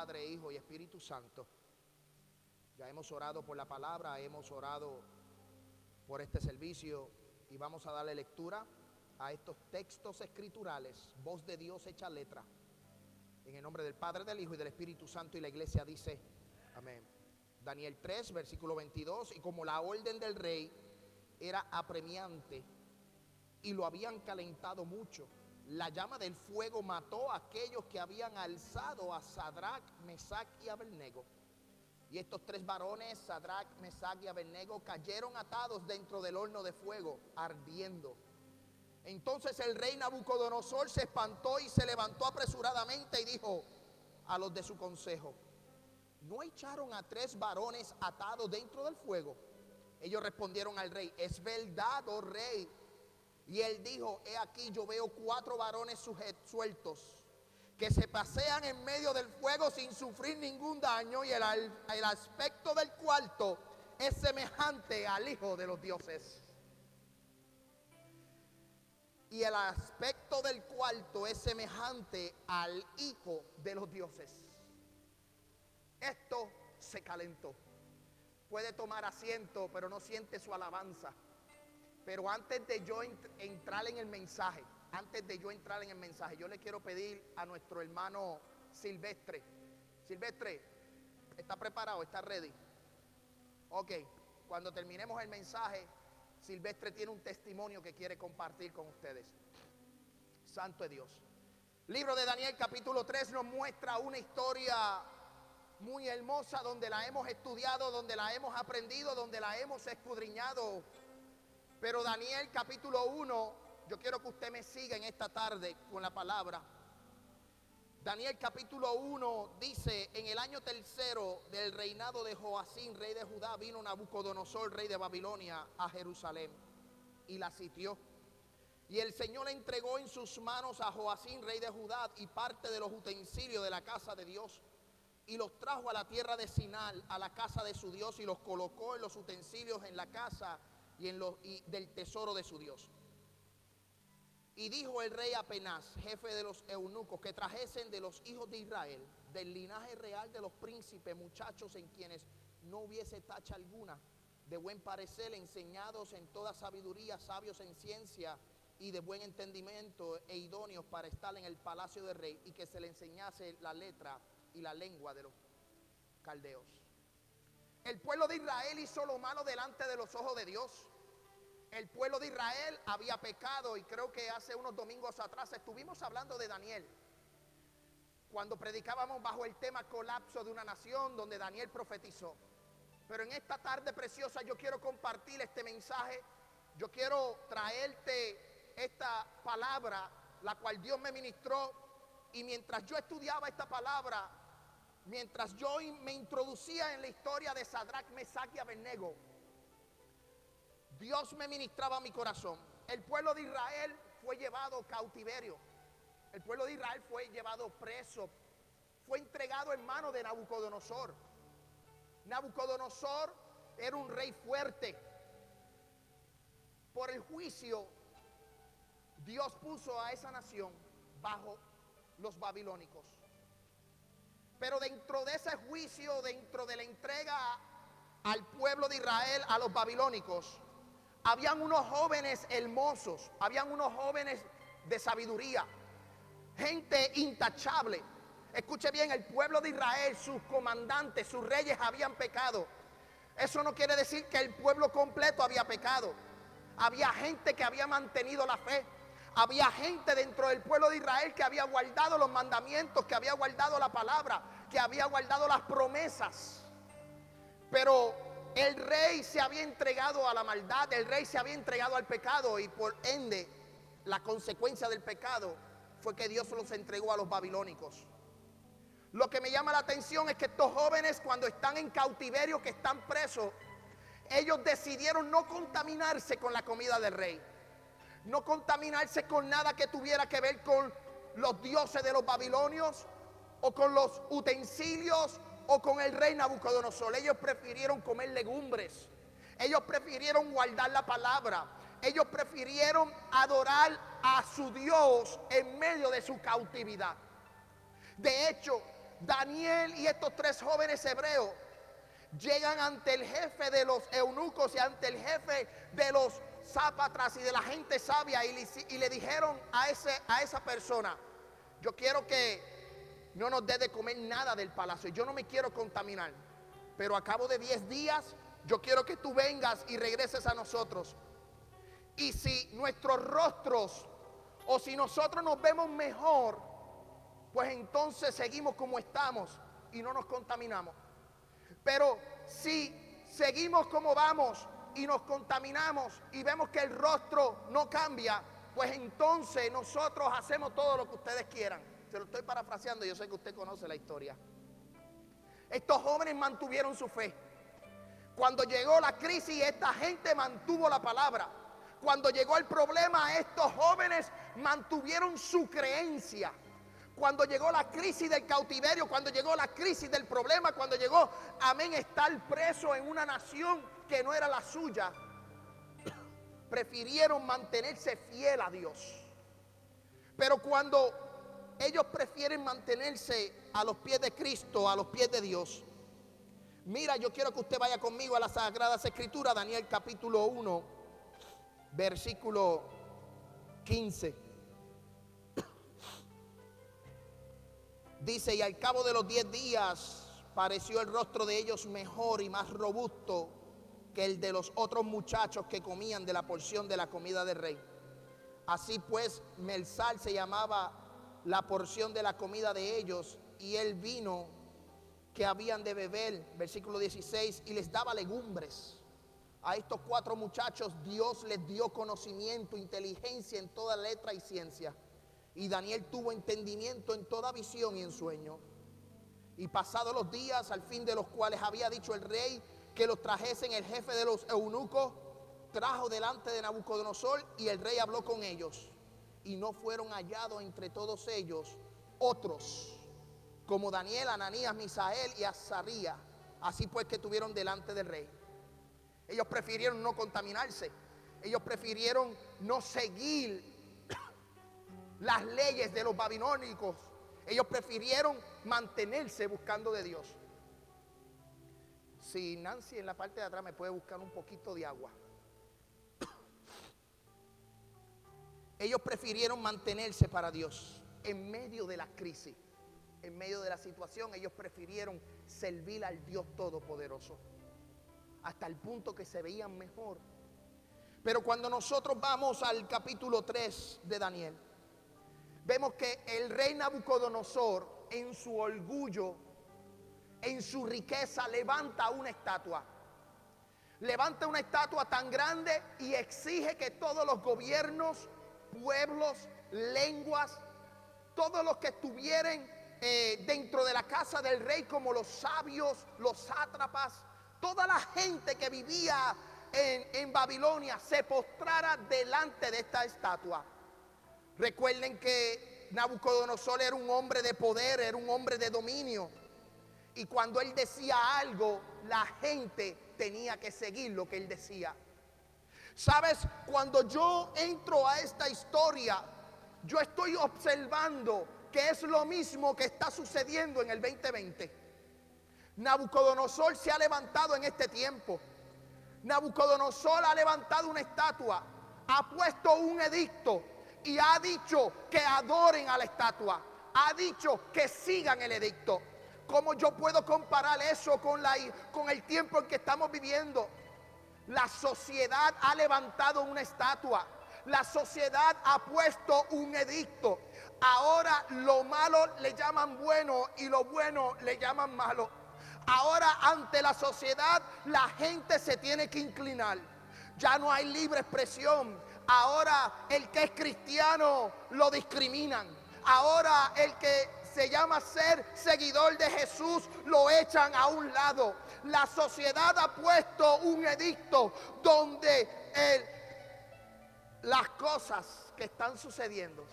Padre, Hijo y Espíritu Santo. Ya hemos orado por la palabra, hemos orado por este servicio y vamos a darle lectura a estos textos escriturales, voz de Dios hecha letra. En el nombre del Padre, del Hijo y del Espíritu Santo y la iglesia dice, amén. Daniel 3, versículo 22, y como la orden del rey era apremiante y lo habían calentado mucho, la llama del fuego mató a aquellos que habían alzado a Sadrach, Mesach y Abednego. Y estos tres varones, Sadrach, Mesach y Abednego, cayeron atados dentro del horno de fuego, ardiendo. Entonces el rey Nabucodonosor se espantó y se levantó apresuradamente y dijo a los de su consejo, ¿no echaron a tres varones atados dentro del fuego? Ellos respondieron al rey, es verdad, oh rey. Y él dijo, he aquí yo veo cuatro varones sueltos que se pasean en medio del fuego sin sufrir ningún daño y el, el aspecto del cuarto es semejante al Hijo de los dioses y el aspecto del cuarto es semejante al hijo de los dioses. Esto se calentó. Puede tomar asiento, pero no siente su alabanza. Pero antes de yo entrar en el mensaje, antes de yo entrar en el mensaje, yo le quiero pedir a nuestro hermano Silvestre. Silvestre, ¿está preparado? ¿Está ready? Ok, cuando terminemos el mensaje, Silvestre tiene un testimonio que quiere compartir con ustedes. Santo es Dios. Libro de Daniel capítulo 3 nos muestra una historia muy hermosa donde la hemos estudiado, donde la hemos aprendido, donde la hemos escudriñado. Pero Daniel capítulo 1, yo quiero que usted me siga en esta tarde con la palabra. Daniel capítulo 1 dice, en el año tercero del reinado de Joacín, rey de Judá, vino Nabucodonosor, rey de Babilonia, a Jerusalén y la sitió. Y el Señor entregó en sus manos a Joacín, rey de Judá, y parte de los utensilios de la casa de Dios. Y los trajo a la tierra de Sinal, a la casa de su Dios, y los colocó en los utensilios en la casa y en los, y del tesoro de su Dios. Y dijo el rey Apenas, jefe de los eunucos, que trajesen de los hijos de Israel, del linaje real de los príncipes, muchachos en quienes no hubiese tacha alguna, de buen parecer, enseñados en toda sabiduría, sabios en ciencia y de buen entendimiento e idóneos para estar en el palacio del rey, y que se le enseñase la letra y la lengua de los caldeos. El pueblo de Israel hizo lo malo delante de los ojos de Dios el pueblo de Israel había pecado y creo que hace unos domingos atrás estuvimos hablando de Daniel. Cuando predicábamos bajo el tema colapso de una nación donde Daniel profetizó. Pero en esta tarde preciosa yo quiero compartir este mensaje. Yo quiero traerte esta palabra, la cual Dios me ministró. Y mientras yo estudiaba esta palabra, mientras yo me introducía en la historia de Sadrach, Mesach y Abednego, Dios me ministraba mi corazón. El pueblo de Israel fue llevado cautiverio. El pueblo de Israel fue llevado preso. Fue entregado en manos de Nabucodonosor. Nabucodonosor era un rey fuerte. Por el juicio, Dios puso a esa nación bajo los babilónicos. Pero dentro de ese juicio, dentro de la entrega al pueblo de Israel a los babilónicos, habían unos jóvenes hermosos, habían unos jóvenes de sabiduría, gente intachable. Escuche bien, el pueblo de Israel, sus comandantes, sus reyes habían pecado. Eso no quiere decir que el pueblo completo había pecado. Había gente que había mantenido la fe. Había gente dentro del pueblo de Israel que había guardado los mandamientos, que había guardado la palabra, que había guardado las promesas. Pero el rey se había entregado a la maldad, el rey se había entregado al pecado y por ende la consecuencia del pecado fue que Dios los entregó a los babilónicos. Lo que me llama la atención es que estos jóvenes cuando están en cautiverio, que están presos, ellos decidieron no contaminarse con la comida del rey, no contaminarse con nada que tuviera que ver con los dioses de los babilonios o con los utensilios o con el rey Nabucodonosor. Ellos prefirieron comer legumbres. Ellos prefirieron guardar la palabra. Ellos prefirieron adorar a su Dios en medio de su cautividad. De hecho, Daniel y estos tres jóvenes hebreos llegan ante el jefe de los eunucos y ante el jefe de los zapatras y de la gente sabia y le, y le dijeron a, ese, a esa persona, yo quiero que no nos dé de comer nada del palacio, yo no me quiero contaminar, pero a cabo de 10 días yo quiero que tú vengas y regreses a nosotros. Y si nuestros rostros o si nosotros nos vemos mejor, pues entonces seguimos como estamos y no nos contaminamos. Pero si seguimos como vamos y nos contaminamos y vemos que el rostro no cambia, pues entonces nosotros hacemos todo lo que ustedes quieran. Se lo estoy parafraseando, yo sé que usted conoce la historia. Estos jóvenes mantuvieron su fe. Cuando llegó la crisis, esta gente mantuvo la palabra. Cuando llegó el problema, estos jóvenes mantuvieron su creencia. Cuando llegó la crisis del cautiverio, cuando llegó la crisis del problema, cuando llegó, amén, estar preso en una nación que no era la suya, prefirieron mantenerse fiel a Dios. Pero cuando ellos prefieren mantenerse a los pies de Cristo, a los pies de Dios, mira, yo quiero que usted vaya conmigo a las Sagradas Escrituras, Daniel capítulo 1, versículo 15. Dice, y al cabo de los diez días pareció el rostro de ellos mejor y más robusto que el de los otros muchachos que comían de la porción de la comida del rey. Así pues, Melzal se llamaba la porción de la comida de ellos y el vino que habían de beber, versículo 16, y les daba legumbres. A estos cuatro muchachos Dios les dio conocimiento, inteligencia en toda letra y ciencia y Daniel tuvo entendimiento en toda visión y en sueño. Y pasados los días, al fin de los cuales había dicho el rey que los trajesen el jefe de los eunucos, trajo delante de Nabucodonosor y el rey habló con ellos. Y no fueron hallados entre todos ellos otros, como Daniel, Ananías, Misael y Azaría. Así pues que tuvieron delante del rey. Ellos prefirieron no contaminarse. Ellos prefirieron no seguir las leyes de los babilónicos. Ellos prefirieron mantenerse buscando de Dios. Si Nancy en la parte de atrás me puede buscar un poquito de agua. Ellos prefirieron mantenerse para Dios en medio de la crisis, en medio de la situación. Ellos prefirieron servir al Dios Todopoderoso hasta el punto que se veían mejor. Pero cuando nosotros vamos al capítulo 3 de Daniel, vemos que el rey Nabucodonosor en su orgullo, en su riqueza, levanta una estatua. Levanta una estatua tan grande y exige que todos los gobiernos, pueblos, lenguas, todos los que estuvieran eh, dentro de la casa del rey, como los sabios, los sátrapas, toda la gente que vivía en, en Babilonia, se postrara delante de esta estatua. Recuerden que Nabucodonosor era un hombre de poder, era un hombre de dominio. Y cuando él decía algo, la gente tenía que seguir lo que él decía. Sabes, cuando yo entro a esta historia, yo estoy observando que es lo mismo que está sucediendo en el 2020. Nabucodonosor se ha levantado en este tiempo. Nabucodonosor ha levantado una estatua, ha puesto un edicto y ha dicho que adoren a la estatua. Ha dicho que sigan el edicto. ¿Cómo yo puedo comparar eso con, la, con el tiempo en que estamos viviendo? La sociedad ha levantado una estatua. La sociedad ha puesto un edicto. Ahora lo malo le llaman bueno y lo bueno le llaman malo. Ahora ante la sociedad la gente se tiene que inclinar. Ya no hay libre expresión. Ahora el que es cristiano lo discriminan. Ahora el que se llama ser seguidor de Jesús lo echan a un lado. La sociedad ha puesto un edicto donde las cosas que están sucediendo,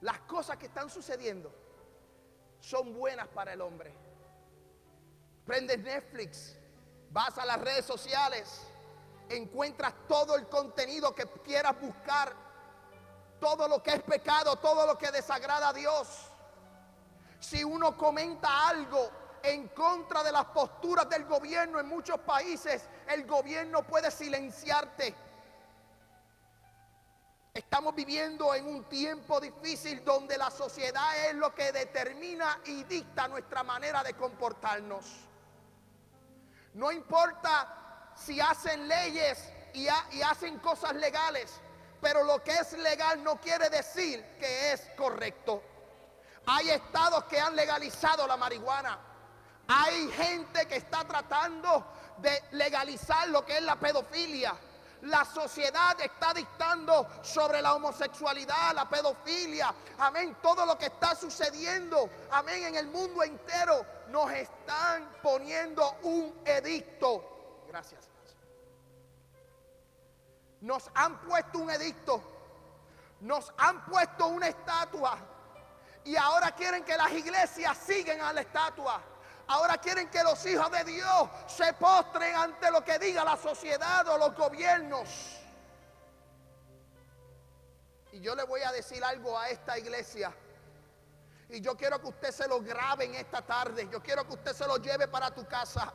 las cosas que están sucediendo son buenas para el hombre. Prendes Netflix, vas a las redes sociales encuentras todo el contenido que quieras buscar, todo lo que es pecado, todo lo que desagrada a Dios. Si uno comenta algo en contra de las posturas del gobierno en muchos países, el gobierno puede silenciarte. Estamos viviendo en un tiempo difícil donde la sociedad es lo que determina y dicta nuestra manera de comportarnos. No importa si hacen leyes y, hacen cosas legales, pero lo que es legal no quiere decir que es correcto. Hay estados que han legalizado la marihuana. Hay gente que está tratando de legalizar lo que es la pedofilia. La sociedad está dictando sobre la homosexualidad, la pedofilia. Amén. Todo lo que está sucediendo. Amén. En el mundo entero nos están poniendo un edicto. Gracias. Nos han puesto un edicto. Nos han puesto una estatua. Y ahora quieren que las iglesias sigan a la estatua. Ahora quieren que los hijos de Dios se postren ante lo que diga la sociedad o los gobiernos. Y yo le voy a decir algo a esta iglesia. Y yo quiero que usted se lo grabe en esta tarde. Yo quiero que usted se lo lleve para tu casa.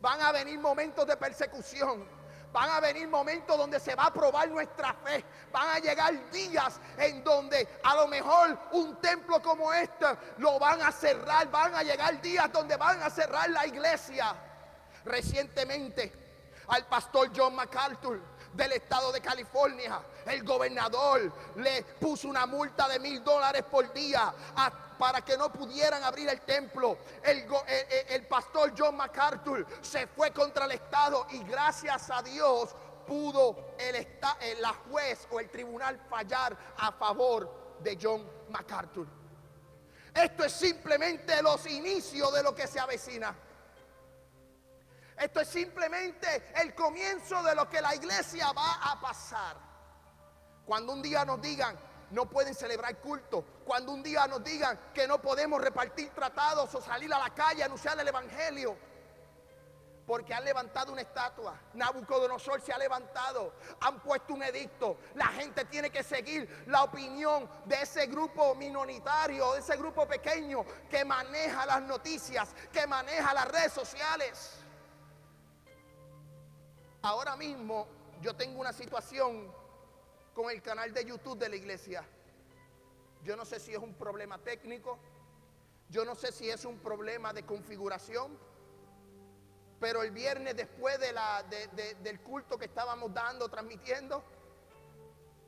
Van a venir momentos de persecución. Van a venir momentos donde se va a probar nuestra fe. Van a llegar días en donde a lo mejor un templo como este lo van a cerrar. Van a llegar días donde van a cerrar la iglesia. Recientemente al pastor John MacArthur del estado de California, el gobernador le puso una multa de mil dólares por día para que no pudieran abrir el templo. El, el, pastor John MacArthur se fue contra el estado y gracias a Dios pudo el, eh, la juez o el tribunal fallar a favor de John MacArthur. Esto es simplemente los inicios de lo que se avecina. Esto es simplemente el comienzo de lo que la iglesia va a pasar. Cuando un día nos digan, no pueden celebrar culto. Cuando un día nos digan que no podemos repartir tratados o salir a la calle a anunciar el Evangelio. Porque han levantado una estatua. Nabucodonosor se ha levantado. Han puesto un edicto. La gente tiene que seguir la opinión de ese grupo minoritario, de ese grupo pequeño que maneja las noticias, que maneja las redes sociales. Ahora mismo yo tengo una situación con el canal de YouTube de la iglesia. Yo no sé si es un problema técnico, yo no sé si es un problema de configuración, pero el viernes después de la, del culto que estábamos dando, transmitiendo,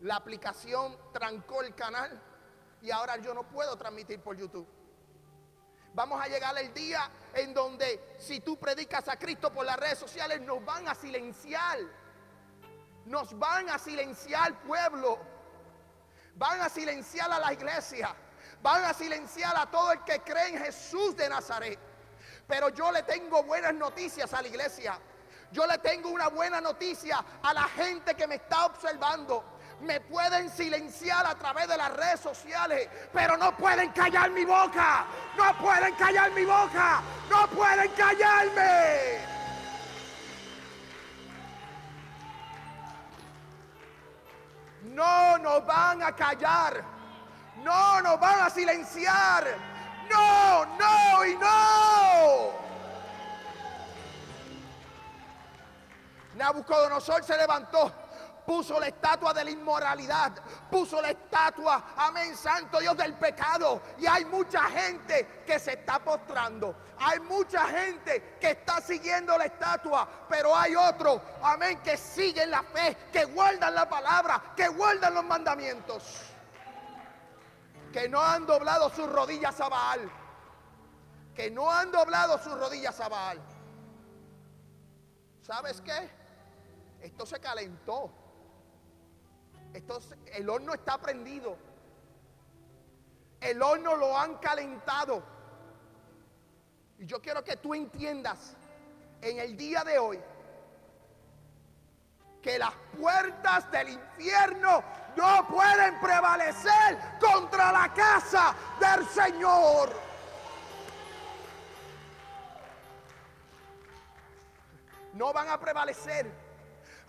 la aplicación trancó el canal y ahora yo no puedo transmitir por YouTube. Vamos a llegar el día en donde si tú predicas a Cristo por las redes sociales nos van a silenciar. Nos van a silenciar pueblo. Van a silenciar a la iglesia. Van a silenciar a todo el que cree en Jesús de Nazaret. Pero yo le tengo buenas noticias a la iglesia. Yo le tengo una buena noticia a la gente que me está observando me pueden silenciar a través de las redes sociales, pero no pueden callar mi boca. No pueden callar mi boca. No pueden callarme. No nos van a callar. No nos van a silenciar. No, no y no. Nabucodonosor se levantó puso la estatua de la inmoralidad, puso la estatua, amén, santo Dios del pecado. Y hay mucha gente que se está postrando, hay mucha gente que está siguiendo la estatua, pero hay otros, amén, que siguen la fe, que guardan la palabra, que guardan los mandamientos, que no han doblado sus rodillas a Baal, que no han doblado sus rodillas a Baal. ¿Sabes qué? Esto se calentó el horno está prendido. El horno lo han calentado. Y yo quiero que tú entiendas en el día de hoy que las puertas del infierno no pueden prevalecer contra la casa del Señor. No van a prevalecer.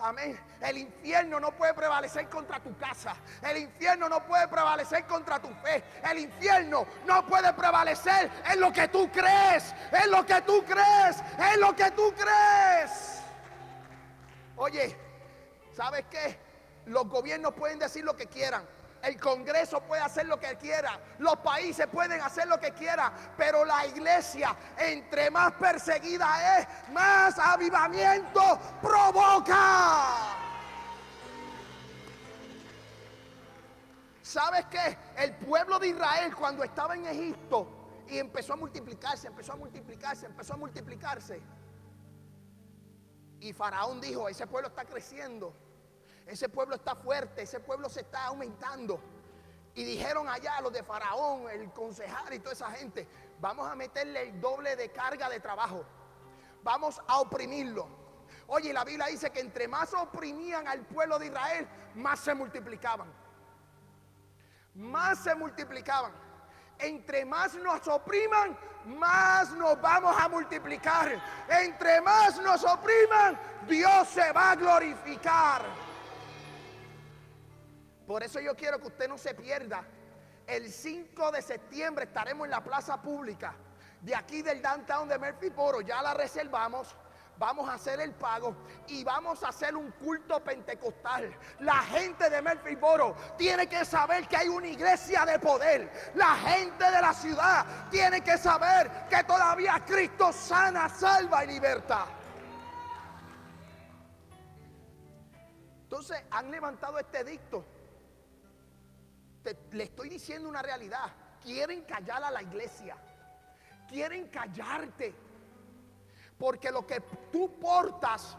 Amén. El infierno no puede prevalecer contra tu casa. El infierno no puede prevalecer contra tu fe. El infierno no puede prevalecer en lo que tú crees. En lo que tú crees. En lo que tú crees. Oye, ¿sabes qué? Los gobiernos pueden decir lo que quieran. El Congreso puede hacer lo que quiera, los países pueden hacer lo que quieran, pero la iglesia, entre más perseguida es, más avivamiento provoca. ¿Sabes qué? El pueblo de Israel cuando estaba en Egipto y empezó a multiplicarse, empezó a multiplicarse, empezó a multiplicarse. Y Faraón dijo, ese pueblo está creciendo ese pueblo está fuerte, ese pueblo se está aumentando. Y dijeron allá los de Faraón, el concejal y toda esa gente, vamos a meterle el doble de carga de trabajo. Vamos a oprimirlo. Oye, la Biblia dice que entre más oprimían al pueblo de Israel, más se multiplicaban. Más se multiplicaban. Entre más nos opriman, más nos vamos a multiplicar. Entre más nos opriman, Dios se va a glorificar. Por eso yo quiero que usted no se pierda. El 5 de septiembre estaremos en la plaza pública de aquí del downtown de Murphyboro. Ya la reservamos. Vamos a hacer el pago y vamos a hacer un culto pentecostal. La gente de Murphyboro tiene que saber que hay una iglesia de poder. La gente de la ciudad tiene que saber que todavía Cristo sana, salva y liberta. Entonces han levantado este dicto le estoy diciendo una realidad. Quieren callar a la iglesia. Quieren callarte. Porque lo que tú portas,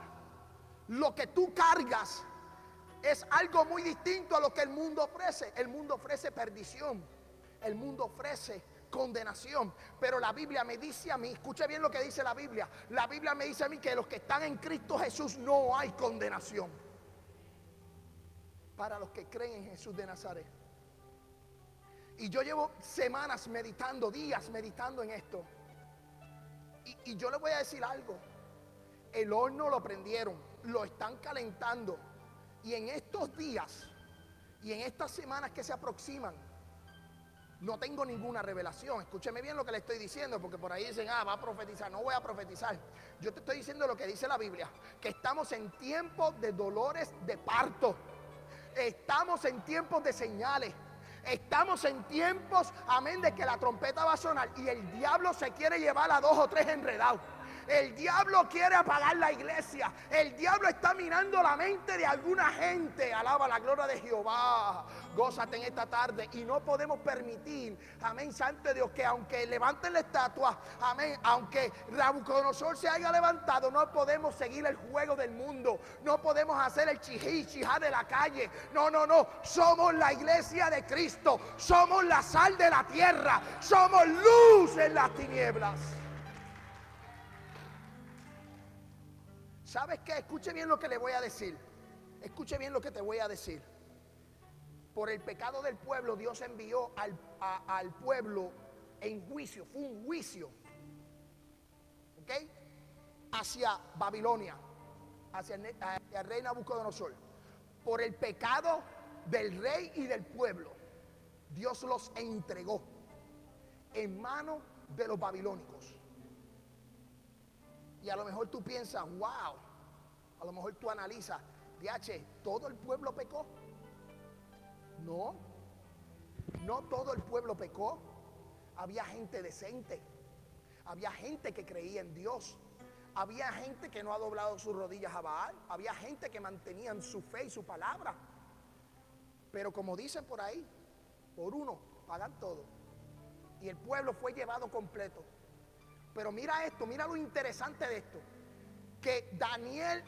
lo que tú cargas, es algo muy distinto a lo que el mundo ofrece. El mundo ofrece perdición. El mundo ofrece condenación. Pero la Biblia me dice a mí, escuche bien lo que dice la Biblia. La Biblia me dice a mí que los que están en Cristo Jesús no hay condenación. Para los que creen en Jesús de Nazaret. Y yo llevo semanas meditando, días meditando en esto. Y, yo le voy a decir algo. El horno lo prendieron, lo están calentando. Y en estos días y en estas semanas que se aproximan, no tengo ninguna revelación. Escúcheme bien lo que le estoy diciendo, porque por ahí dicen, ah, va a profetizar. No voy a profetizar. Yo te estoy diciendo lo que dice la Biblia, que estamos en tiempos de dolores de parto. Estamos en tiempos de señales. Estamos en tiempos, amén, de que la trompeta va a sonar y el diablo se quiere llevar a dos o tres enredados. El diablo quiere apagar la iglesia. El diablo está mirando la mente de alguna gente. Alaba la gloria de Jehová. Gózate en esta tarde. Y no podemos permitir, amén, santo Dios, que aunque levanten la estatua, amén, aunque Rabuconosor se haya levantado, no podemos seguir el juego del mundo. No podemos hacer el chijí, chijá de la calle. No, no, no. Somos la iglesia de Cristo. Somos la sal de la tierra. Somos luz en las tinieblas. ¿Sabes qué? Escuche bien lo que le voy a decir. Escuche bien lo que te voy a decir. Por el pecado del pueblo, Dios envió al, pueblo en juicio. Fue un juicio. ¿Ok? Hacia Babilonia. Hacia hacia el rey Nabucodonosor. Por el pecado del rey y del pueblo. Dios los entregó en manos de los babilónicos. Y a lo mejor tú piensas, wow, a lo mejor tú analizas, DH, ¿todo el pueblo pecó? No, no todo el pueblo pecó. Había gente decente, había gente que creía en Dios, había gente que no ha doblado sus rodillas a Baal, había gente que mantenían su fe y su palabra. Pero como dicen por ahí, por uno pagan todo. Y el pueblo fue llevado completo. Pero mira esto, mira lo interesante de esto. Que Daniel,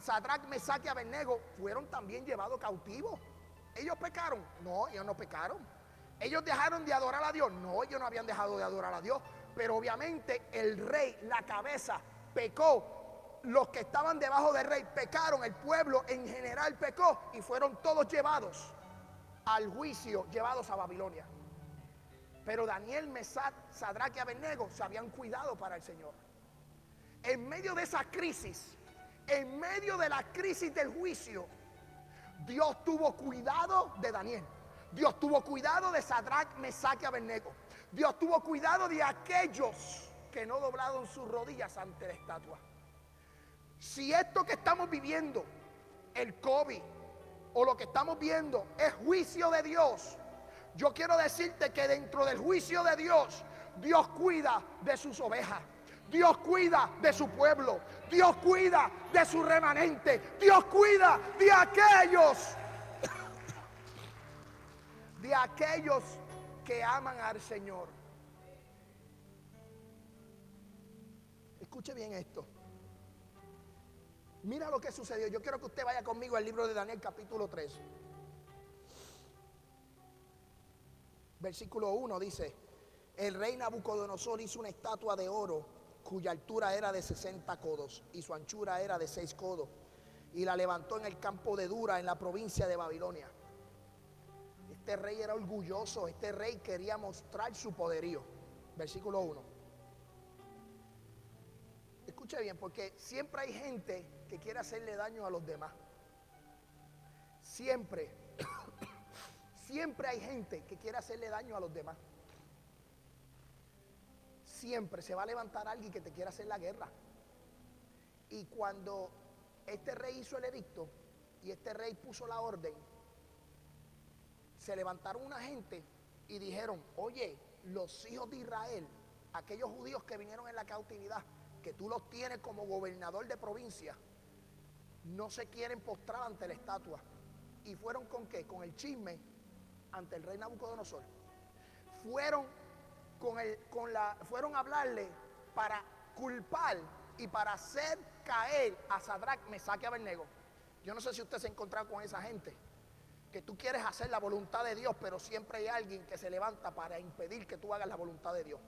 Sadrach, Mesach y Abednego fueron también llevados cautivos. ¿Ellos pecaron? No, ellos no pecaron. ¿Ellos dejaron de adorar a Dios? No, ellos no habían dejado de adorar a Dios. Pero obviamente el rey, la cabeza, pecó. Los que estaban debajo del rey pecaron. El pueblo en general pecó. Y fueron todos llevados al juicio, llevados a Babilonia. Pero Daniel, Mesat, Sadrach y Abednego se habían cuidado para el Señor. En medio de esa crisis, En medio de la crisis del juicio, Dios tuvo cuidado de Daniel. Dios tuvo cuidado de Sadrach, Mesach y Abednego. Dios tuvo cuidado de aquellos que no doblaron sus rodillas ante la estatua. Si esto que estamos viviendo, el COVID o lo que estamos viendo es juicio de Dios, yo quiero decirte que dentro del juicio de Dios, Dios cuida de sus ovejas. Dios cuida de su pueblo. Dios cuida de su remanente. Dios cuida de aquellos, de aquellos que aman al Señor. Escuche bien esto. Mira lo que sucedió. Yo quiero que usted vaya conmigo al libro de Daniel capítulo 3. Versículo 1 dice, el rey Nabucodonosor hizo una estatua de oro cuya altura era de 60 codos y su anchura era de 6 codos y la levantó en el campo de Dura en la provincia de Babilonia. Este rey era orgulloso, este rey quería mostrar su poderío. Versículo 1. Escuche bien, porque siempre hay gente que quiere hacerle daño a los demás. Siempre, siempre hay gente que quiere hacerle daño a los demás. Siempre se va a levantar alguien que te quiera hacer la guerra. Y cuando este rey hizo el edicto y este rey puso la orden, se levantaron una gente y dijeron, oye, los hijos de Israel, aquellos judíos que vinieron en la cautividad, que tú los tienes como gobernador de provincia, no se quieren postrar ante la estatua. ¿Y fueron con qué? Con el chisme ante el rey Nabucodonosor. Fueron, con el, con la, fueron a hablarle para culpar y para hacer caer a Sadrach, Mesach y Abednego. Yo no sé si usted se ha encontrado con esa gente que tú quieres hacer la voluntad de Dios, pero siempre hay alguien que se levanta para impedir que tú hagas la voluntad de Dios.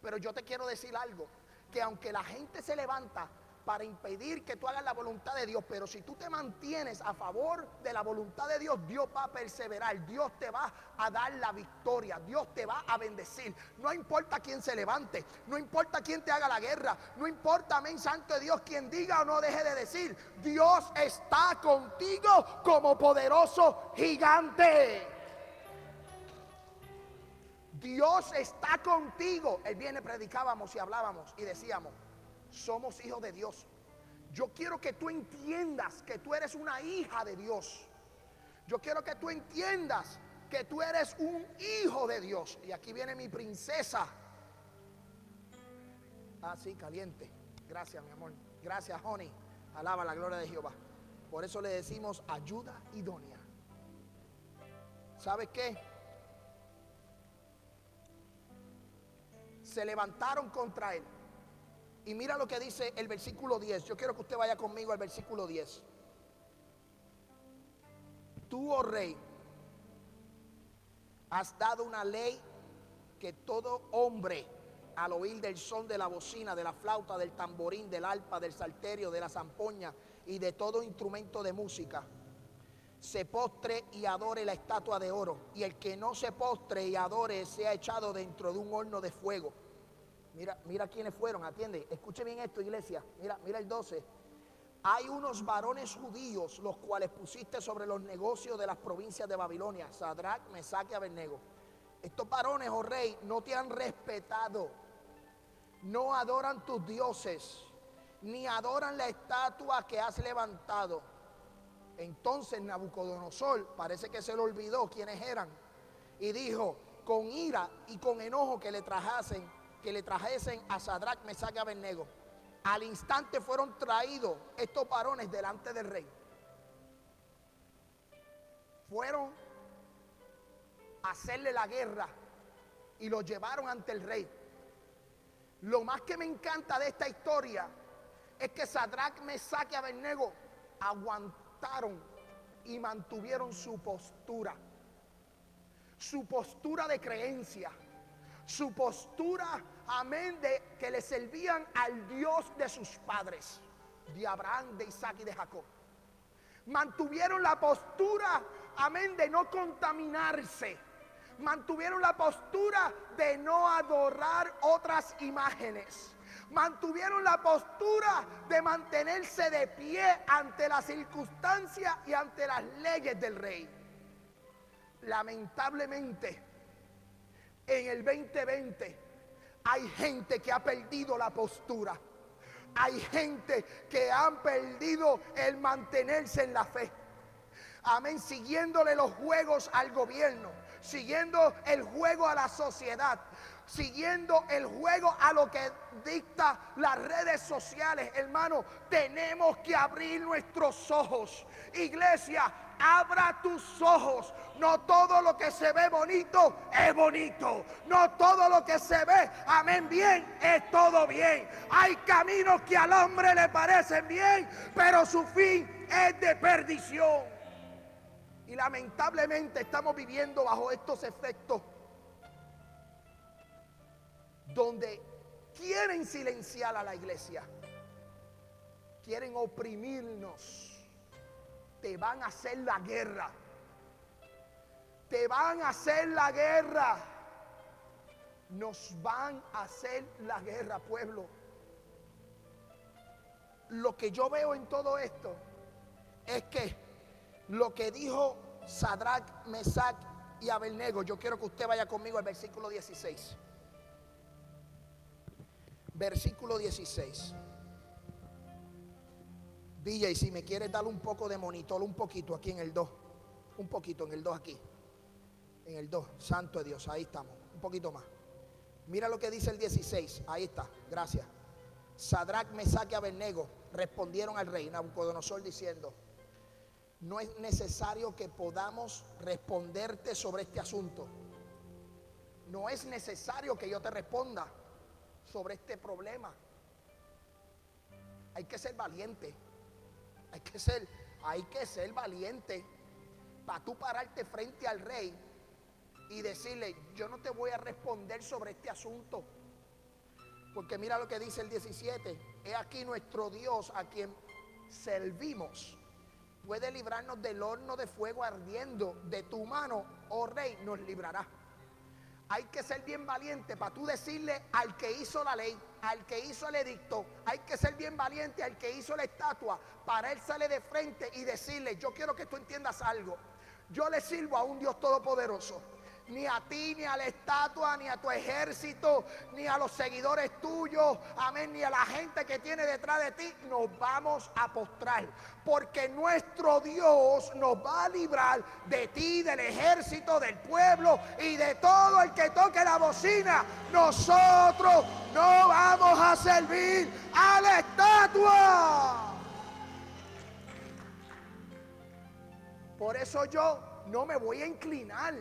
Pero yo te quiero decir algo, que aunque la gente se levanta para impedir que tú hagas la voluntad de Dios, pero si tú te mantienes a favor de la voluntad de Dios, Dios va a perseverar, Dios te va a dar la victoria, Dios te va a bendecir. No importa quién se levante, no importa quién te haga la guerra, no importa, amén, santo de Dios, quien diga o no deje de decir, Dios está contigo como poderoso gigante. Dios está contigo. El viene predicábamos y hablábamos y decíamos, somos hijos de Dios. Yo quiero que tú entiendas que tú eres una hija de Dios. Yo quiero que tú entiendas que tú eres un hijo de Dios. Y aquí viene mi princesa. Ah, sí, caliente. Gracias, mi amor. Gracias, honey. Alaba la gloria de Jehová. Por eso le decimos ayuda idónea. ¿Sabes qué? Se levantaron contra él. Y mira lo que dice el versículo 10. Yo quiero que usted vaya conmigo al versículo 10. Tú, oh rey, has dado una ley que todo hombre, al oír del son de la bocina, de la flauta, del tamborín, del arpa, del salterio, de la zampoña y de todo instrumento de música, se postre y adore la estatua de oro. Y el que no se postre y adore sea echado dentro de un horno de fuego. Mira, mira quiénes fueron, atiende. Escuche bien esto, iglesia. Mira, mira el 12. Hay unos varones judíos los cuales pusiste sobre los negocios de las provincias de Babilonia, Sadrach, Mesach y Abednego. Estos varones, oh rey, no te han respetado, no adoran tus dioses, ni adoran la estatua que has levantado. Entonces Nabucodonosor parece que se le olvidó quiénes eran y dijo con ira y con enojo que le trajasen que le trajesen a Sadrach, Mesach y Abednego. Al instante fueron traídos estos varones delante del rey. Fueron a hacerle la guerra y los llevaron ante el rey. Lo más que me encanta de esta historia es que Sadrach, Mesach y Abednego aguantaron y mantuvieron su postura. Su postura de creencia su postura, amén, de que le servían al Dios de sus padres, de Abraham, de Isaac y de Jacob. Mantuvieron la postura, amén, de no contaminarse. Mantuvieron la postura de no adorar otras imágenes. mantuvieron la postura de mantenerse de pie ante las circunstancias y ante las leyes del rey. Lamentablemente, en el 2020 hay gente que ha perdido la postura. Hay gente que han perdido el mantenerse en la fe. Amén, siguiéndole los juegos al gobierno, siguiendo el juego a la sociedad, siguiendo el juego a lo que dicta las redes sociales. Hermano, tenemos que abrir nuestros ojos. Iglesia, abra tus ojos. No todo lo que se ve bonito es bonito. No todo lo que se ve, amén, bien, es todo bien. Hay caminos que al hombre le parecen bien, pero su fin es de perdición. Y lamentablemente estamos viviendo bajo estos efectos donde quieren silenciar a la iglesia, quieren oprimirnos te van a hacer la guerra. Te van a hacer la guerra. Nos van a hacer la guerra, pueblo. Lo que yo veo en todo esto es que lo que dijo Sadrach, Mesach y Abelnego, yo quiero que usted vaya conmigo al versículo 16. Versículo 16. DJ, si me quieres dar un poco de monitor, un poquito aquí en el 2. Un poquito en el 2 aquí. En el 2. Santo de Dios, ahí estamos. Un poquito más. Mira lo que dice el 16. Ahí está. Gracias. Sadrach, Mesach y Abednego respondieron al rey Nabucodonosor diciendo: No es necesario que podamos responderte sobre este asunto. No es necesario que yo te responda sobre este problema. Hay que ser valiente. Hay que ser, hay que ser valiente para tú pararte frente al rey y decirle, yo no te voy a responder sobre este asunto. Porque mira lo que dice el 17. He aquí nuestro Dios a quien servimos. Puede librarnos del horno de fuego ardiendo. De tu mano, oh rey, nos librará. Hay que ser bien valiente para tú decirle al que hizo la ley, al que hizo el edicto, hay que ser bien valiente al que hizo la estatua, para él sale de frente y decirle, yo quiero que tú entiendas algo. Yo le sirvo a un Dios todopoderoso ni a ti, ni a la estatua, ni a tu ejército, ni a los seguidores tuyos, amén, ni a la gente que tiene detrás de ti, nos vamos a postrar. Porque nuestro Dios nos va a librar de ti, del ejército, del pueblo y de todo el que toque la bocina. Nosotros no vamos a servir a la estatua. Por eso yo no me voy a inclinar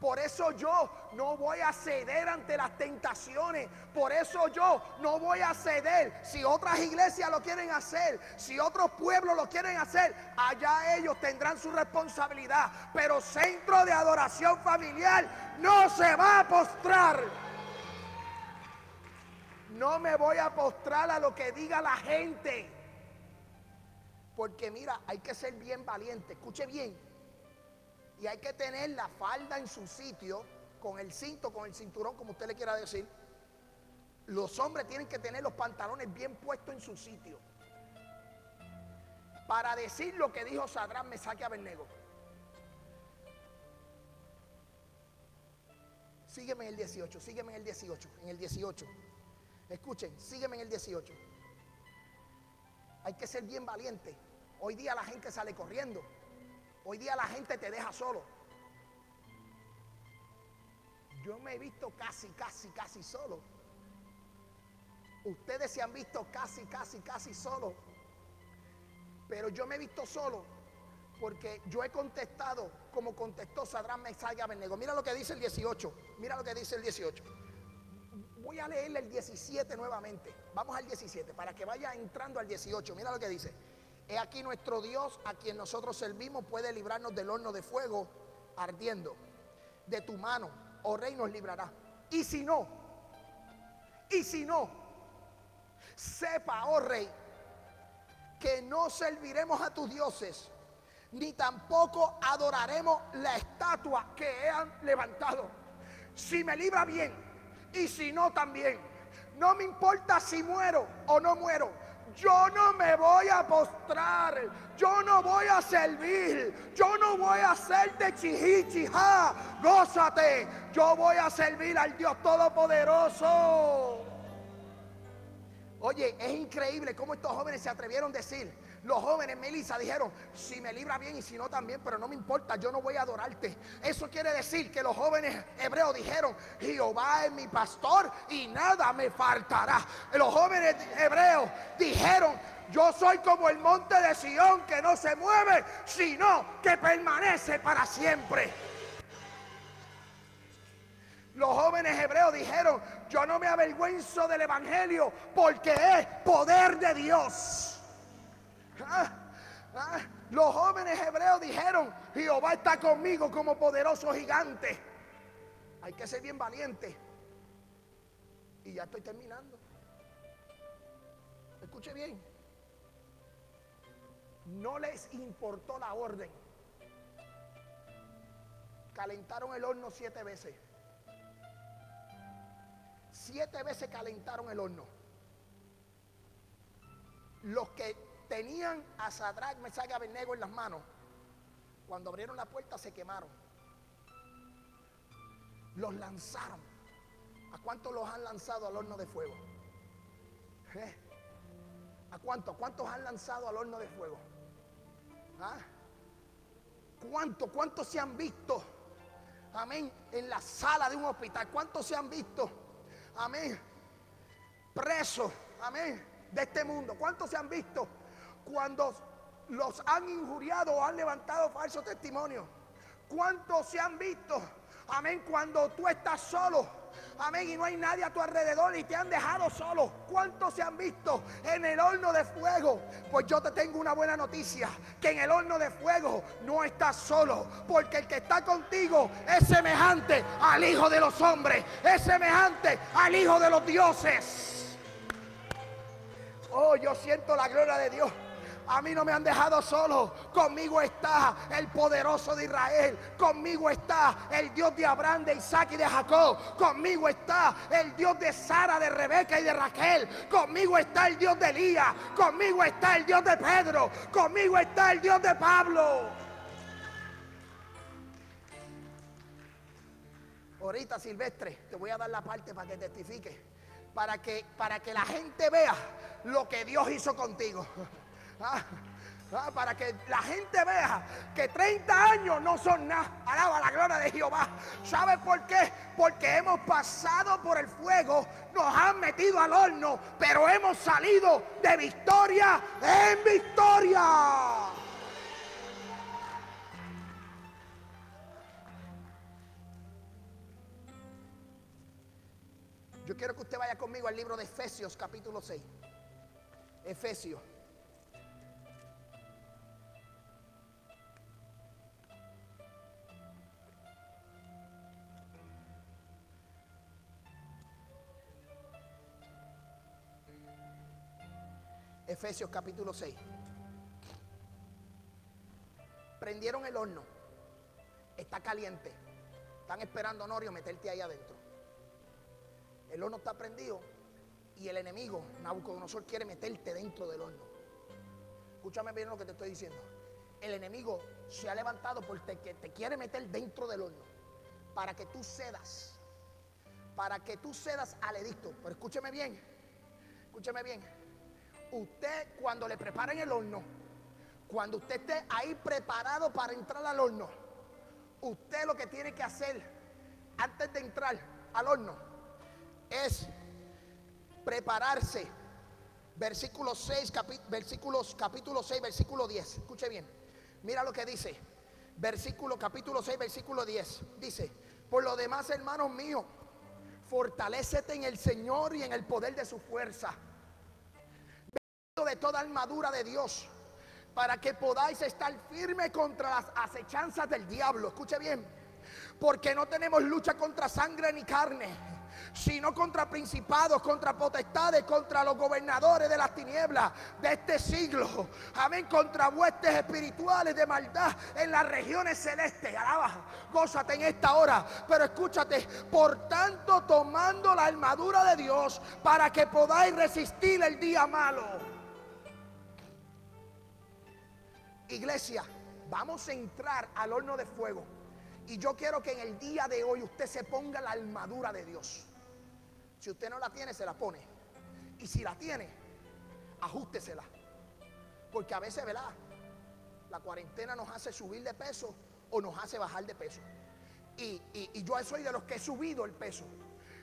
por eso yo no voy a ceder ante las tentaciones. Por eso yo no voy a ceder. Si otras iglesias lo quieren hacer, si otros pueblos lo quieren hacer, allá ellos tendrán su responsabilidad. Pero centro de adoración familiar no se va a postrar. No me voy a postrar a lo que diga la gente. Porque mira, hay que ser bien valiente. Escuche bien y hay que tener la falda en su sitio, con el cinto, con el cinturón, como usted le quiera decir. Los hombres tienen que tener los pantalones bien puestos en su sitio. Para decir lo que dijo Sadrán, me saque a Bernego. Sígueme en el 18, sígueme en el 18, en el 18. Escuchen, sígueme en el 18. Hay que ser bien valiente. Hoy día la gente sale corriendo. Hoy día la gente te deja solo. Yo me he visto casi, casi, casi solo. Ustedes se han visto casi, casi, casi solo. Pero yo me he visto solo porque yo he contestado como contestó Sadrán Mesaya Abednego. Mira lo que dice el 18. Mira lo que dice el 18. Voy a leerle el 17 nuevamente. Vamos al 17 para que vaya entrando al 18. Mira lo que dice. He aquí nuestro Dios a quien nosotros servimos puede librarnos del horno de fuego ardiendo. De tu mano, oh rey, nos librará. Y si no, y si no, sepa, oh rey, que no serviremos a tus dioses, ni tampoco adoraremos la estatua que han levantado. Si me libra bien, y si no también No me importa si muero o no muero. Yo no me voy a postrar, yo no voy a servir, yo no voy a hacer de chihichija, gózate, yo voy a servir al Dios Todopoderoso. Oye, es increíble cómo estos jóvenes se atrevieron a decir, los jóvenes, Melissa, dijeron, si me libra bien y si no también, pero no me importa, yo no voy a adorarte. Eso quiere decir que los jóvenes hebreos dijeron, Jehová es mi pastor y nada me faltará. Los jóvenes hebreos dijeron, yo soy como el monte de Sión que no se mueve, sino que permanece para siempre. Los jóvenes hebreos dijeron, yo no me avergüenzo del Evangelio porque es poder de Dios. Ah, ah, los jóvenes hebreos dijeron, Jehová está conmigo como poderoso gigante. Hay que ser bien valiente. Y ya estoy terminando. Escuche bien. No les importó la orden. Calentaron el horno siete veces. Siete veces calentaron el horno. Los que tenían a Sadrach, Mesach y en las manos. Cuando abrieron la puerta se quemaron. Los lanzaron. ¿A cuántos los han lanzado al horno de fuego? ¿Eh? ¿A cuántos? ¿Cuántos han lanzado al horno de fuego? ¿Ah? ¿Cuántos? ¿Cuántos se han visto? Amén. En la sala de un hospital. ¿Cuántos se han visto? Amén. Presos. Amén. De este mundo. ¿Cuántos se han visto? Cuando los han injuriado o han levantado falsos testimonios. ¿Cuántos se han visto? Amén, cuando tú estás solo. Amén, y no hay nadie a tu alrededor y te han dejado solo. ¿Cuántos se han visto en el horno de fuego? Pues yo te tengo una buena noticia, que en el horno de fuego no estás solo, porque el que está contigo es semejante al Hijo de los hombres, es semejante al Hijo de los dioses. Oh, yo siento la gloria de Dios. A mí no me han dejado solo. Conmigo está el poderoso de Israel. Conmigo está el Dios de Abraham, de Isaac y de Jacob. Conmigo está el Dios de Sara, de Rebeca y de Raquel. Conmigo está el Dios de Elías. Conmigo está el Dios de Pedro. Conmigo está el Dios de Pablo. Ahorita, Silvestre, te voy a dar la parte para que testifique. Para que, para que la gente vea lo que Dios hizo contigo. Ah, ah, para que la gente vea que 30 años no son nada. Alaba la gloria de Jehová. ¿Sabe por qué? Porque hemos pasado por el fuego, nos han metido al horno, pero hemos salido de victoria en victoria. Yo quiero que usted vaya conmigo al libro de Efesios capítulo 6. Efesios. Efesios capítulo 6. Prendieron el horno. Está caliente. Están esperando, Norio, meterte ahí adentro. El horno está prendido y el enemigo, Nabucodonosor, quiere meterte dentro del horno. Escúchame bien lo que te estoy diciendo. El enemigo se ha levantado porque te quiere meter dentro del horno para que tú cedas. Para que tú cedas al edicto. Pero escúcheme bien. Escúcheme bien usted cuando le preparen el horno, cuando usted esté ahí preparado para entrar al horno, usted lo que tiene que hacer antes de entrar al horno es prepararse. Versículo 6, versículos, capítulo 6, versículo 10. Escuche bien. Mira lo que dice. Versículo, capítulo 6, versículo 10. Dice, por lo demás, hermanos míos, fortalécete en el Señor y en el poder de su fuerza de toda armadura de Dios para que podáis estar firme contra las acechanzas del diablo. Escuche bien, porque no tenemos lucha contra sangre ni carne, sino contra principados, contra potestades, contra los gobernadores de las tinieblas de este siglo. Amén, contra huestes espirituales de maldad en las regiones celestes. Alaba, gózate en esta hora. Pero escúchate, por tanto, tomando la armadura de Dios para que podáis resistir el día malo. Iglesia, vamos a entrar al horno de fuego. Y yo quiero que en el día de hoy usted se ponga la armadura de Dios. Si usted no la tiene, se la pone. Y si la tiene, ajústesela. Porque a veces, ¿verdad? La cuarentena nos hace subir de peso o nos hace bajar de peso. Y, y yo soy de los que he subido el peso.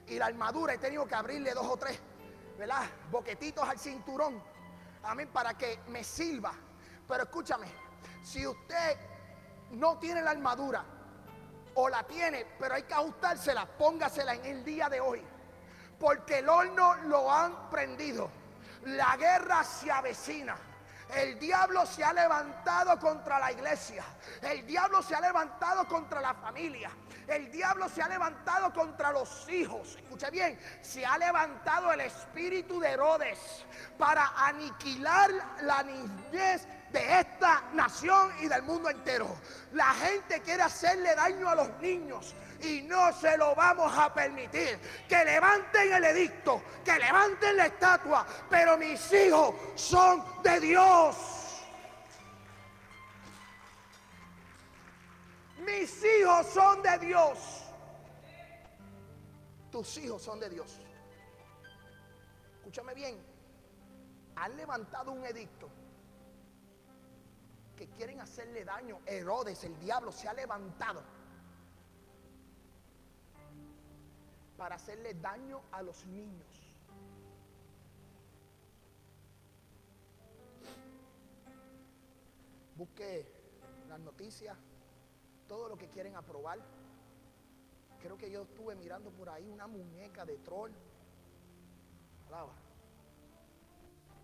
Y la armadura he tenido que abrirle dos o tres, ¿verdad? Boquetitos al cinturón. Amén, para que me sirva. Pero escúchame, si usted no tiene la armadura, o la tiene, pero hay que ajustársela, póngasela en el día de hoy. Porque el horno lo han prendido. La guerra se avecina. El diablo se ha levantado contra la iglesia. El diablo se ha levantado contra la familia. El diablo se ha levantado contra los hijos. Escuche bien, se ha levantado el espíritu de Herodes para aniquilar la niñez de esta nación y del mundo entero. La gente quiere hacerle daño a los niños y no se lo vamos a permitir. Que levanten el edicto, que levanten la estatua, pero mis hijos son de Dios. Mis hijos son de Dios. Tus hijos son de Dios. Escúchame bien. Han levantado un edicto que quieren hacerle daño. Herodes, el diablo, se ha levantado para hacerle daño a los niños. Busque las noticias, todo lo que quieren aprobar. Creo que yo estuve mirando por ahí una muñeca de troll.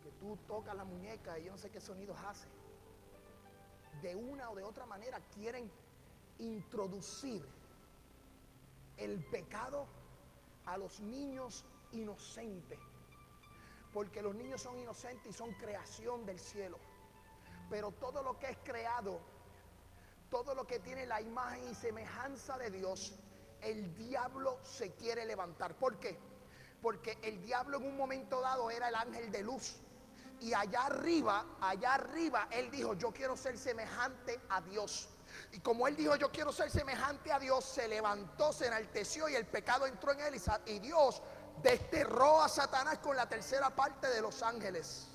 Que tú tocas la muñeca y yo no sé qué sonidos hace de una o de otra manera quieren introducir el pecado a los niños inocentes. Porque los niños son inocentes y son creación del cielo. Pero todo lo que es creado, todo lo que tiene la imagen y semejanza de Dios, el diablo se quiere levantar. ¿Por qué? Porque el diablo en un momento dado era el ángel de luz. Y allá arriba, allá arriba, él dijo, yo quiero ser semejante a Dios. Y como él dijo, yo quiero ser semejante a Dios, se levantó, se enalteció y el pecado entró en él. Y Dios desterró a Satanás con la tercera parte de los ángeles.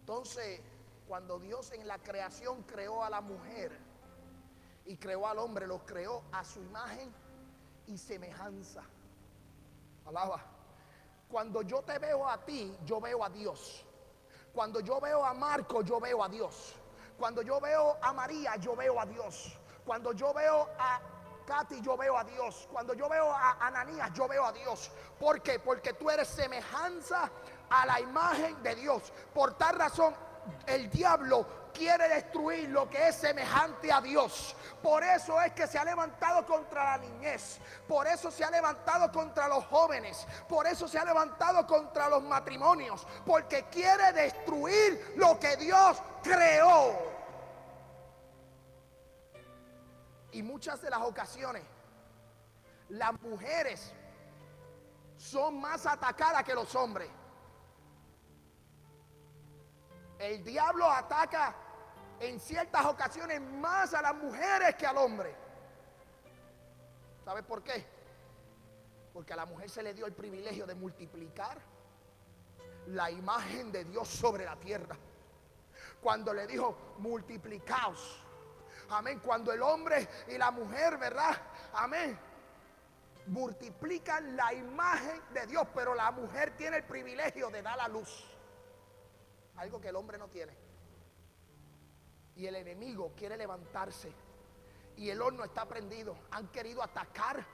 Entonces, cuando Dios en la creación creó a la mujer y creó al hombre, los creó a su imagen y semejanza. Alaba. Cuando yo te veo a ti, yo veo a Dios. Cuando yo veo a Marco, yo veo a Dios. Cuando yo veo a María, yo veo a Dios. Cuando yo veo a Katy, yo veo a Dios. Cuando yo veo a Ananías, yo veo a Dios. ¿Por qué? Porque tú eres semejanza a la imagen de Dios. Por tal razón, el diablo quiere destruir lo que es semejante a Dios. Por eso es que se ha levantado contra la niñez. Por eso se ha levantado contra los jóvenes. Por eso se ha levantado contra los matrimonios. Porque quiere destruir lo que Dios creó. Y muchas de las ocasiones, las mujeres son más atacadas que los hombres. El diablo ataca en ciertas ocasiones más a las mujeres que al hombre. ¿Sabes por qué? Porque a la mujer se le dio el privilegio de multiplicar la imagen de Dios sobre la tierra. Cuando le dijo, multiplicaos. Amén. Cuando el hombre y la mujer, ¿verdad? Amén. Multiplican la imagen de Dios, pero la mujer tiene el privilegio de dar la luz. Algo que el hombre no tiene. Y el enemigo quiere levantarse. Y el horno está prendido. Han querido atacar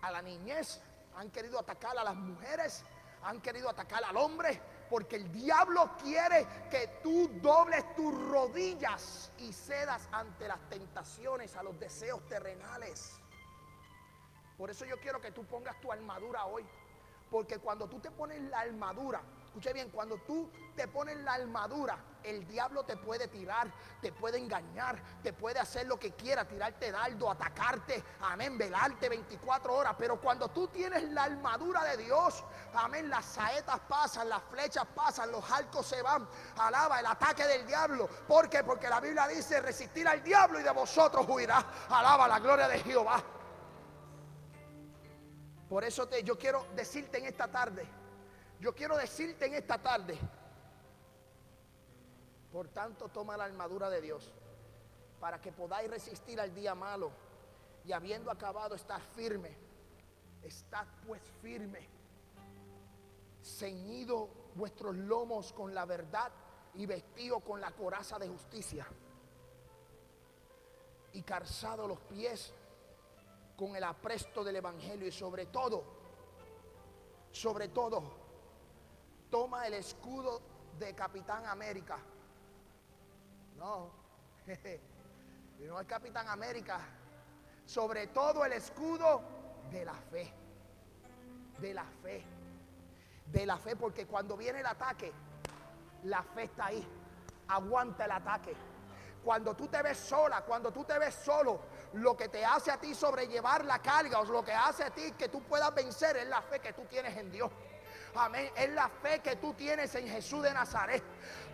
a la niñez. Han querido atacar a las mujeres. Han querido atacar al hombre. Porque el diablo quiere que tú dobles tus rodillas y cedas ante las tentaciones, a los deseos terrenales. Por eso yo quiero que tú pongas tu armadura hoy. Porque cuando tú te pones la armadura, escuche bien, cuando tú te pones la armadura, el diablo te puede tirar, te puede engañar, te puede hacer lo que quiera, tirarte dardo, atacarte, amén, velarte 24 horas. Pero cuando tú tienes la armadura de Dios, amén, las saetas pasan, las flechas pasan, los arcos se van, alaba el ataque del diablo. ¿Por qué? Porque la Biblia dice resistir al diablo y de vosotros huirá. Alaba la gloria de Jehová. Por eso te, yo quiero decirte en esta tarde, yo quiero decirte en esta tarde, por tanto toma la armadura de Dios para que podáis resistir al día malo. Y habiendo acabado estar firme, estad pues firme, ceñido vuestros lomos con la verdad y vestido con la coraza de justicia. Y calzado los pies con el apresto del Evangelio y sobre todo, sobre todo, toma el escudo de Capitán América. No, no es Capitán América. Sobre todo el escudo de la fe. De la fe. De la fe, porque cuando viene el ataque, la fe está ahí. Aguanta el ataque. Cuando tú te ves sola, cuando tú te ves solo, lo que te hace a ti sobrellevar la carga o lo que hace a ti que tú puedas vencer es la fe que tú tienes en Dios. Amén. Es la fe que tú tienes en Jesús de Nazaret.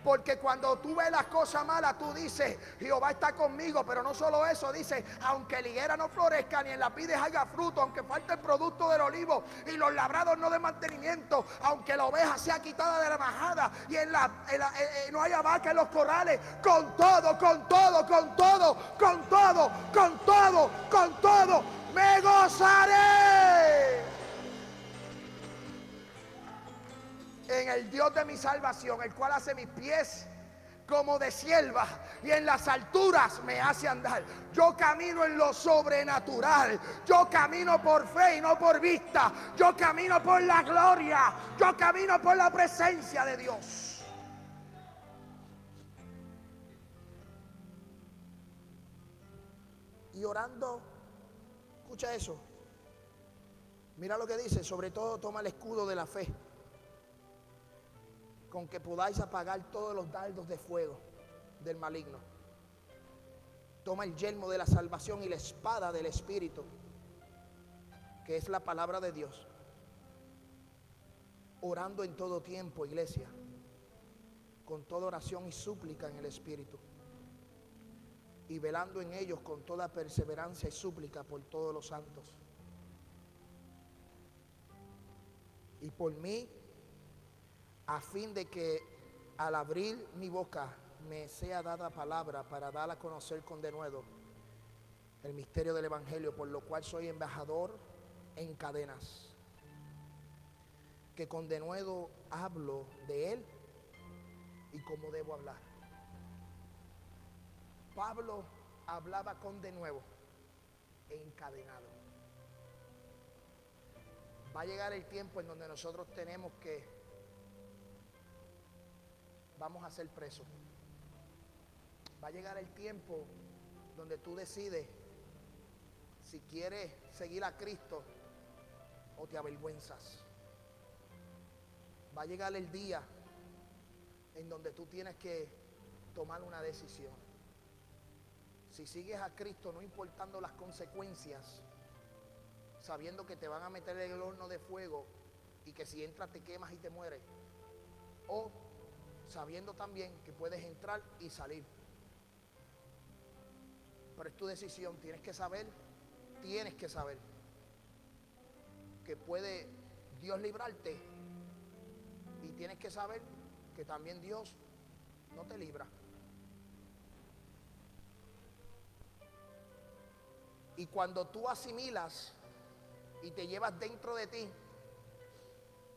Porque cuando tú ves las cosas malas, tú dices, Jehová está conmigo. Pero no solo eso, dice, aunque la higuera no florezca ni en la pides haya fruto, aunque falte el producto del olivo y los labrados no de mantenimiento, aunque la oveja sea quitada de la majada y en la, eh, eh, no haya vaca en los corrales, con todo, con todo, con todo, con todo, con todo, con todo, me gozaré. En el Dios de mi salvación, el cual hace mis pies como de sierva y en las alturas me hace andar. Yo camino en lo sobrenatural. Yo camino por fe y no por vista. Yo camino por la gloria. Yo camino por la presencia de Dios. Y orando, escucha eso. Mira lo que dice, sobre todo toma el escudo de la fe con que podáis apagar todos los dardos de fuego del maligno. Toma el yelmo de la salvación y la espada del Espíritu, que es la palabra de Dios. Orando en todo tiempo, iglesia, con toda oración y súplica en el Espíritu. Y velando en ellos con toda perseverancia y súplica por todos los santos. Y por mí a fin de que al abrir mi boca me sea dada palabra para dar a conocer con denuedo el misterio del Evangelio, por lo cual soy embajador en cadenas, que con denuedo hablo de él y cómo debo hablar. Pablo hablaba con denuedo, encadenado. Va a llegar el tiempo en donde nosotros tenemos que vamos a ser presos. Va a llegar el tiempo donde tú decides si quieres seguir a Cristo o te avergüenzas. Va a llegar el día en donde tú tienes que tomar una decisión. Si sigues a Cristo, no importando las consecuencias, sabiendo que te van a meter en el horno de fuego y que si entras te quemas y te mueres, o sabiendo también que puedes entrar y salir. Pero es tu decisión, tienes que saber, tienes que saber que puede Dios librarte y tienes que saber que también Dios no te libra. Y cuando tú asimilas y te llevas dentro de ti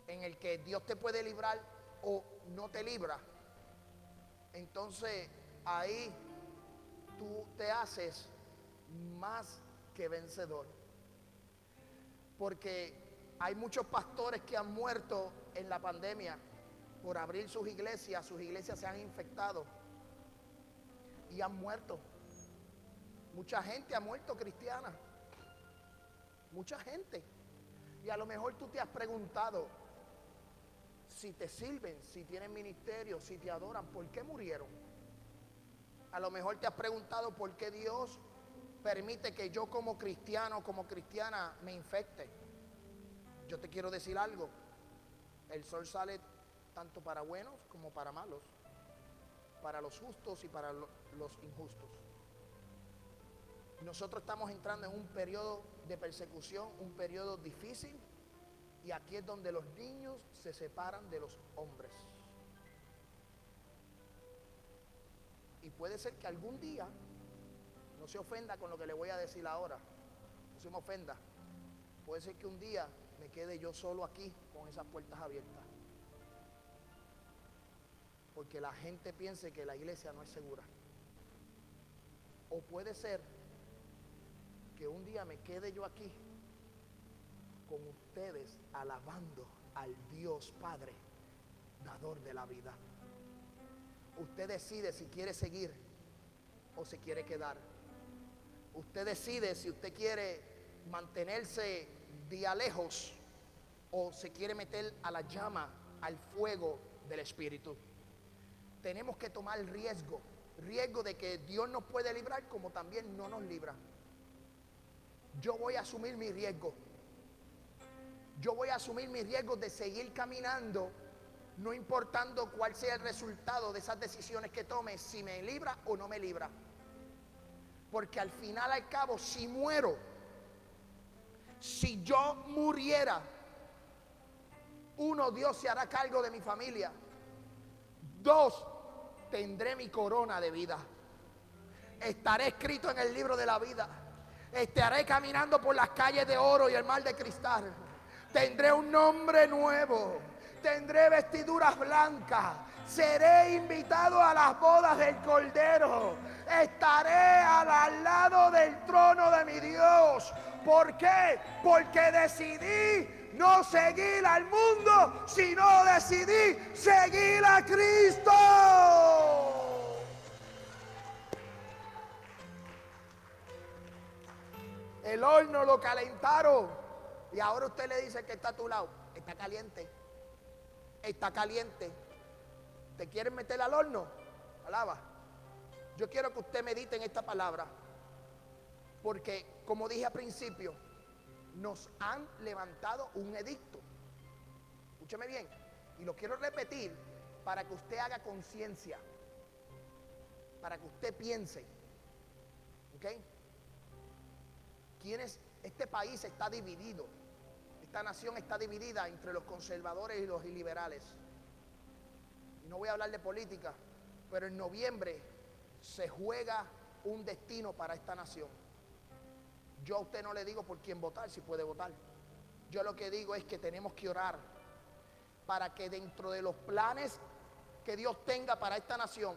en el que Dios te puede librar o no te libra, entonces ahí tú te haces más que vencedor. Porque hay muchos pastores que han muerto en la pandemia por abrir sus iglesias, sus iglesias se han infectado y han muerto. Mucha gente ha muerto cristiana. Mucha gente. Y a lo mejor tú te has preguntado si te sirven, si tienen ministerio, si te adoran, ¿por qué murieron? A lo mejor te has preguntado por qué Dios permite que yo como cristiano, como cristiana, me infecte. Yo te quiero decir algo. El sol sale tanto para buenos como para malos, para los justos y para los injustos. Nosotros estamos entrando en un periodo de persecución, un periodo difícil, y aquí es donde los niños se separan de los hombres. Y puede ser que algún día, no se ofenda con lo que le voy a decir ahora, no se me ofenda, puede ser que un día me quede yo solo aquí con esas puertas abiertas. Porque la gente piense que la iglesia no es segura. O puede ser que un día me quede yo aquí con ustedes alabando al Dios Padre, dador de la vida. Usted decide si quiere seguir o si quiere quedar. Usted decide si usted quiere mantenerse día lejos o se quiere meter a la llama, al fuego del Espíritu. Tenemos que tomar riesgo, riesgo de que Dios nos puede librar como también no nos libra. Yo voy a asumir mi riesgo yo voy a asumir mis riesgos de seguir caminando, no importando cuál sea el resultado de esas decisiones que tome, si me libra o no me libra. Porque al final, al cabo, si muero, si yo muriera, uno, Dios se hará cargo de mi familia. Dos, tendré mi corona de vida. Estaré escrito en el libro de la vida. Estaré caminando por las calles de oro y el mar de cristal. Tendré un nombre nuevo. Tendré vestiduras blancas. Seré invitado a las bodas del Cordero. Estaré al, lado del trono de mi Dios. ¿Por qué? Porque decidí no seguir al mundo, sino decidí seguir a Cristo. El horno lo calentaron y ahora usted le dice que está a tu lado. Está caliente. Está caliente. ¿Te quieren meter al horno? Alaba. Yo quiero que usted medite en esta palabra. Porque, como dije al principio, nos han levantado un edicto. Escúcheme bien. Y lo quiero repetir para que usted haga conciencia. Para que usted piense. ¿Ok? ¿Quiénes? Este país está dividido. Esta nación está dividida entre los conservadores y los liberales. no voy a hablar de política, pero en noviembre se juega un destino para esta nación. Yo a usted no le digo por quién votar, si puede votar. Yo lo que digo es que tenemos que orar para que dentro de los planes que Dios tenga para esta nación,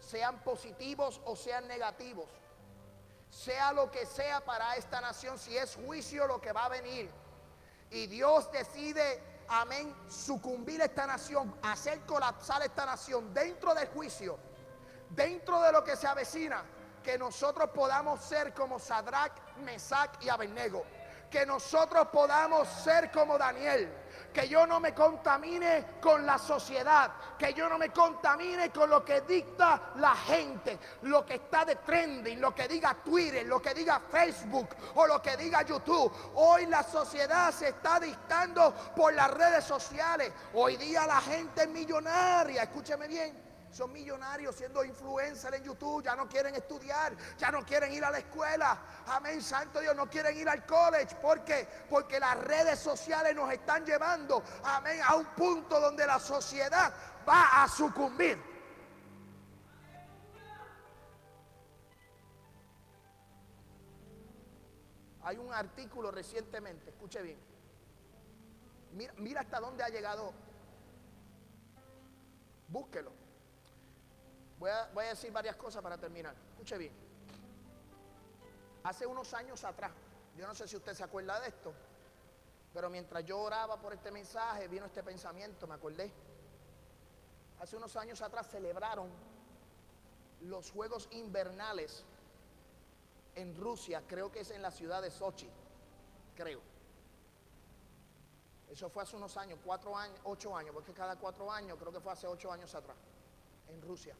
sean positivos o sean negativos, sea lo que sea para esta nación, si es juicio lo que va a venir, y Dios decide, amén, sucumbir esta nación, hacer colapsar esta nación dentro del juicio, dentro de lo que se avecina, que nosotros podamos ser como Sadrach, Mesach y Abednego, que nosotros podamos ser como Daniel que yo no me contamine con la sociedad, que yo no me contamine con lo que dicta la gente, lo que está de trending, lo que diga Twitter, lo que diga Facebook o lo que diga YouTube. Hoy la sociedad se está dictando por las redes sociales. Hoy día la gente es millonaria, escúcheme bien son millonarios siendo influencers en YouTube, ya no quieren estudiar, ya no quieren ir a la escuela. Amén, santo Dios, no quieren ir al college. ¿Por qué? Porque las redes sociales nos están llevando, amén, a un punto donde la sociedad va a sucumbir. Hay un artículo recientemente, escuche bien. Mira, mira hasta dónde ha llegado. Búsquelo Voy a, decir varias cosas para terminar. Escuche bien. Hace unos años atrás, yo no sé si usted se acuerda de esto, pero mientras yo oraba por este mensaje, vino este pensamiento, me acordé. Hace unos años atrás celebraron los Juegos Invernales en Rusia, creo que es en la ciudad de Sochi. creo. Eso fue hace unos años, cuatro años, ocho años, porque cada cuatro años, creo que fue hace ocho años atrás, en Rusia.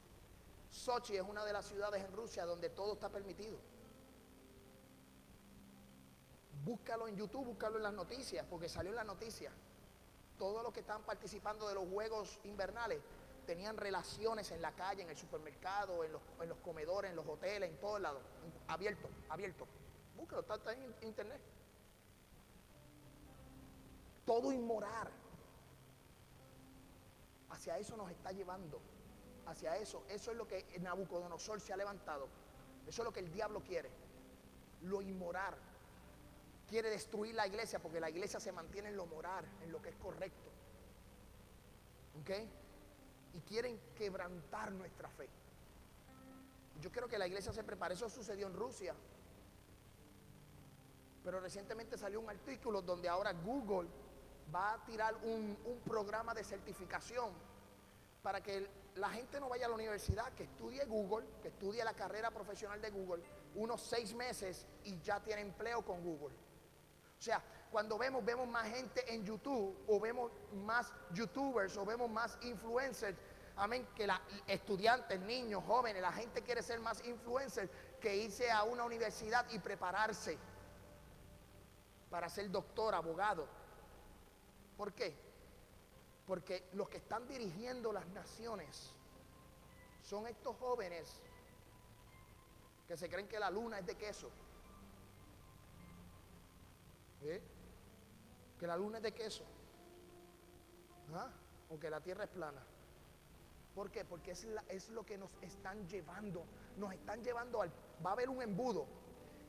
Sochi es una de las ciudades en Rusia donde todo está permitido. Búscalo en YouTube, búscalo en las noticias, porque salió en las noticias. Todos los que están participando de los Juegos Invernales tenían relaciones en la calle, en el supermercado, en los, en los comedores, en los hoteles, en todos lados. Abierto, abierto. Búscalo, está, está en internet. Todo inmoral. Hacia eso nos está llevando. Hacia eso. Eso es lo que Nabucodonosor se ha levantado. Eso es lo que el diablo quiere. Lo inmoral. Quiere destruir la iglesia porque la iglesia se mantiene en lo moral, en lo que es correcto. ¿Ok? Y quieren quebrantar nuestra fe. Yo quiero que la iglesia se prepare. Eso sucedió en Rusia. Pero recientemente salió un artículo donde ahora Google va a tirar un, un programa de certificación para que la gente no vaya a la universidad, que estudie Google, que estudie la carrera profesional de Google, unos seis meses y ya tiene empleo con Google. O sea, cuando vemos, vemos más gente en YouTube, o vemos más YouTubers, o vemos más influencers, amén, que la, estudiantes, niños, jóvenes, la gente quiere ser más influencers que irse a una universidad y prepararse para ser doctor, abogado. ¿Por qué? Porque los que están dirigiendo las naciones son estos jóvenes que se creen que la luna es de queso. ¿Eh? Que la luna es de queso. ¿Ah? O que la tierra es plana. ¿Por qué? Porque es, es lo que nos están llevando. Nos están llevando al... Va a haber un embudo.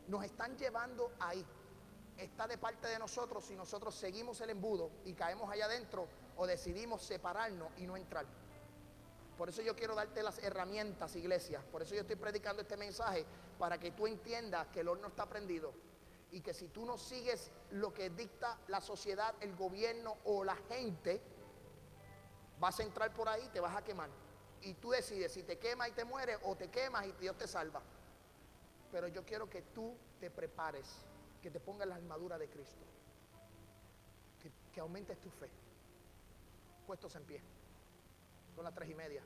Nos están llevando ahí. Está de parte de nosotros si nosotros seguimos el embudo y caemos allá adentro o decidimos separarnos y no entrar. Por eso yo quiero darte las herramientas, iglesia. Por eso yo estoy predicando este mensaje para que tú entiendas que el horno está prendido y que si tú no sigues lo que dicta la sociedad, el gobierno o la gente, vas a entrar por ahí y te vas a quemar. Y tú decides si te quemas y te mueres o te quemas y Dios te salva. Pero yo quiero que tú te prepares, que te pongas la armadura de Cristo, que, que aumentes tu fe. Puestos en pie. Son las tres y media.